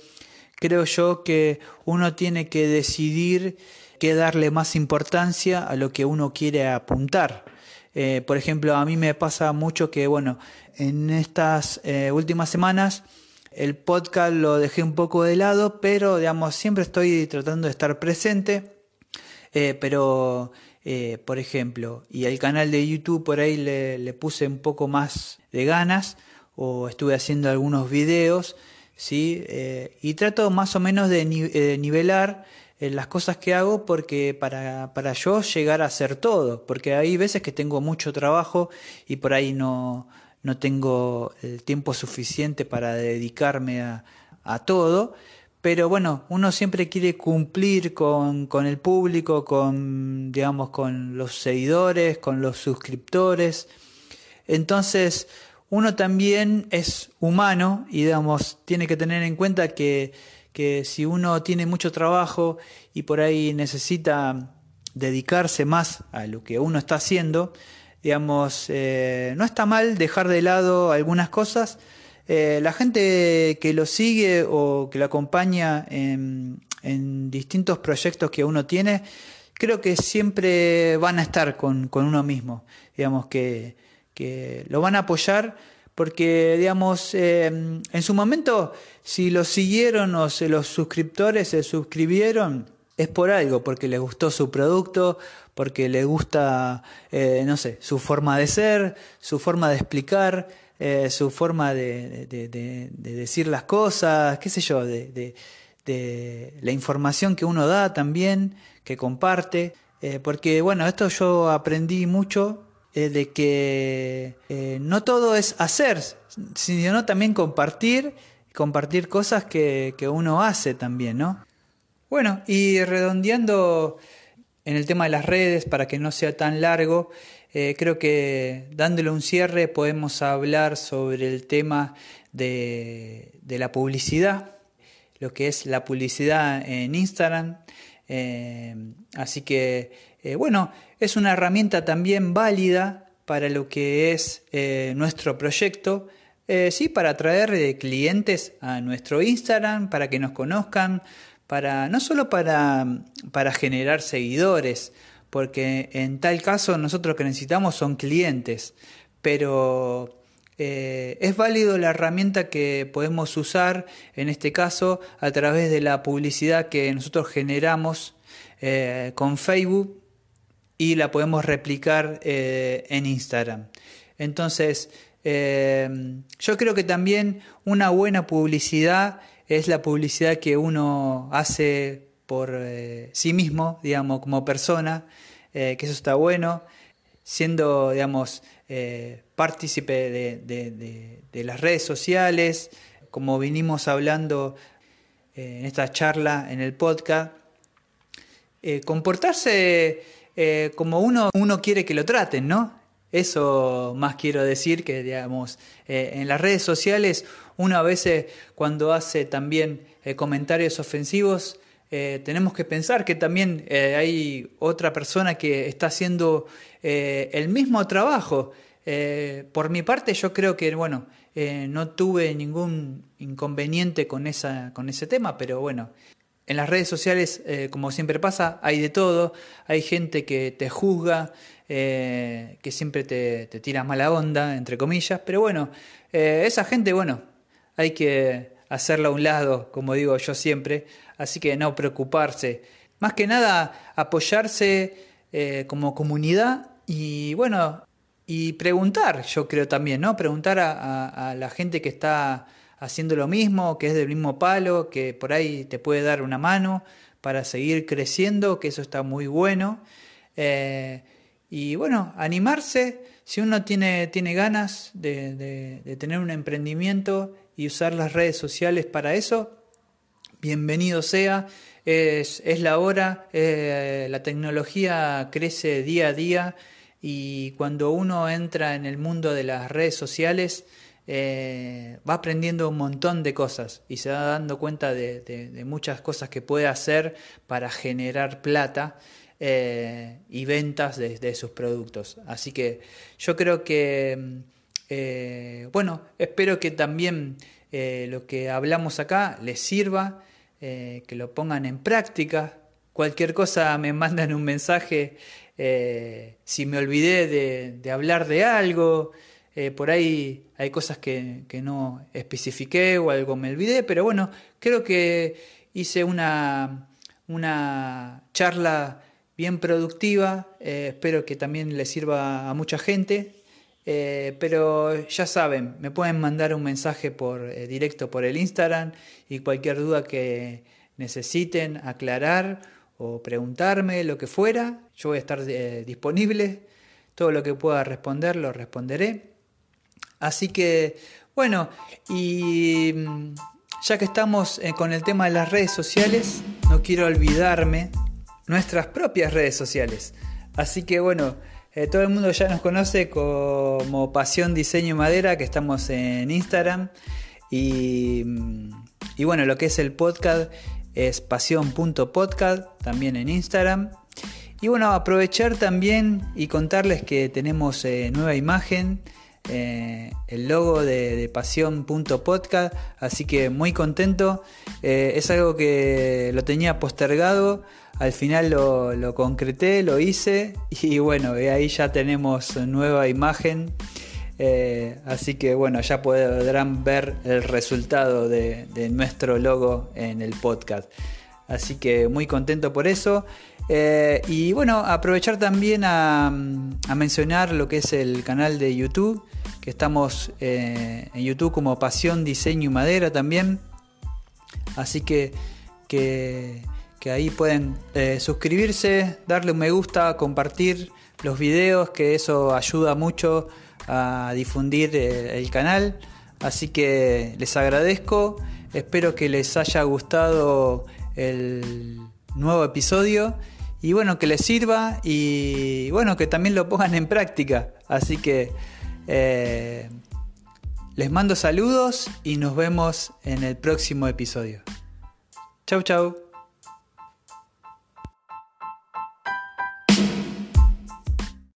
creo yo que uno tiene que decidir qué darle más importancia a lo que uno quiere apuntar. Eh, por ejemplo, a mí me pasa mucho que, bueno, en estas eh, últimas semanas el podcast lo dejé un poco de lado, pero digamos, siempre estoy tratando de estar presente. Eh, pero por ejemplo, y el canal de YouTube por ahí le, puse un poco más de ganas o estuve haciendo algunos videos, ¿sí? Y trato más o menos de nivelar eh, las cosas que hago porque para, para yo llegar a hacer todo, porque hay veces que tengo mucho trabajo y por ahí no, no tengo el tiempo suficiente para dedicarme a, a todo pero bueno, uno siempre quiere cumplir con, con, el público, con, digamos, con los seguidores, con los suscriptores. Entonces, uno también es humano y, digamos, tiene que tener en cuenta que, que si uno tiene mucho trabajo y por ahí necesita dedicarse más a lo que uno está haciendo, digamos, eh, no está mal dejar de lado algunas cosas, eh, la gente que lo sigue o que lo acompaña en, distintos proyectos que uno tiene, creo que siempre van a estar con, uno mismo, digamos que, lo van a apoyar porque, digamos, eh, en su momento, si lo siguieron o los suscriptores se suscribieron, es por algo, porque les gustó su producto, porque les gusta, eh, no sé, su forma de ser, su forma de explicar, eh, su forma de, decir las cosas, qué sé yo, de, la información que uno da también, que comparte. Eh, porque bueno, esto yo aprendí mucho eh, de que no todo es hacer, sino también compartir, compartir cosas que, que uno hace también, ¿no? Bueno, y redondeando en el tema de las redes, para que no sea tan largo, eh, creo que dándole un cierre podemos hablar sobre el tema de, la publicidad, lo que es la publicidad en Instagram. Eh, así que, eh, bueno, es una herramienta también válida para lo que es nuestro proyecto. sí, para atraer clientes a nuestro Instagram, para que nos conozcan, para, no solo para, para generar seguidores, porque en tal caso nosotros lo que necesitamos son clientes, pero eh, es válido la herramienta que podemos usar en este caso a través de la publicidad que nosotros generamos eh, con Facebook y la podemos replicar eh, en Instagram. Entonces, yo creo que también una buena publicidad es la publicidad que uno hace por eh, sí mismo, digamos, como persona, eh, que eso está bueno, siendo, digamos, eh, partícipe de, las redes sociales, como vinimos hablando en esta charla en el podcast, comportarse como uno, uno quiere que lo traten, ¿no? Eso más quiero decir que, digamos, en las redes sociales uno a veces cuando hace también comentarios ofensivos eh, tenemos que pensar que también eh, hay otra persona que está haciendo eh, el mismo trabajo. por mi parte, yo creo que, bueno, no tuve ningún inconveniente con, esa, con ese tema, pero bueno, en las redes sociales, como siempre pasa, hay de todo, hay gente que te juzga, que siempre te, te, tira mala onda, entre comillas, pero bueno, esa gente, bueno, hay que hacerla a un lado, como digo yo siempre, así que no preocuparse. Más que nada apoyarse eh, como comunidad y bueno, y preguntar, yo creo también, ¿no? Preguntar a, la gente que está haciendo lo mismo, que es del mismo palo, que por ahí te puede dar una mano para seguir creciendo, que eso está muy bueno. Eh, y bueno, animarse, si uno tiene, tiene ganas de, tener un emprendimiento y usar las redes sociales para eso, bienvenido sea, es, la hora, eh, la tecnología crece día a día y cuando uno entra en el mundo de las redes sociales eh, va aprendiendo un montón de cosas y se va dando cuenta de, muchas cosas que puede hacer para generar plata. eh, y ventas de, sus productos. Así que yo creo que, eh, bueno, espero que también lo que hablamos acá les sirva, que lo pongan en práctica. Cualquier cosa me mandan un mensaje si me olvidé de, hablar de algo. Por ahí hay cosas que, que, no especifiqué o algo me olvidé, pero bueno, creo que hice una, una charla bien productiva, eh, espero que también le sirva a mucha gente, eh, pero ya saben, me pueden mandar un mensaje por eh, directo por el Instagram y cualquier duda que necesiten aclarar o preguntarme, lo que fuera, yo voy a estar disponible, todo lo que pueda responder lo responderé. Así que, bueno, y mm, ya que estamos con el tema de las redes sociales, no quiero olvidarme nuestras propias redes sociales. Así que bueno, eh, todo el mundo ya nos conoce como Pasión Diseño Madera, que estamos en Instagram. Y, y bueno, lo que es el podcast es pasión.podcast, también en Instagram. Y bueno, aprovechar también y contarles que tenemos eh, nueva imagen, eh, el logo de, de pasión.podcast, así que muy contento. es algo que lo tenía postergado al final lo, concreté, lo hice y bueno, ahí ya tenemos nueva imagen. Eh, así que bueno, ya podrán ver el resultado de, nuestro logo en el podcast. Así que muy contento por eso. Eh, y bueno, aprovechar también a, mencionar lo que es el canal de YouTube, que estamos eh, en YouTube como Pasión, Diseño y Madera también. Así que, que que ahí pueden eh, suscribirse, darle un me gusta, compartir los videos, que eso ayuda mucho a difundir eh, el canal. Así que les agradezco, espero que les haya gustado el nuevo episodio y bueno, que les sirva y bueno, que también lo pongan en práctica. Así que eh, les mando saludos y nos vemos en el próximo episodio. Chau, chau.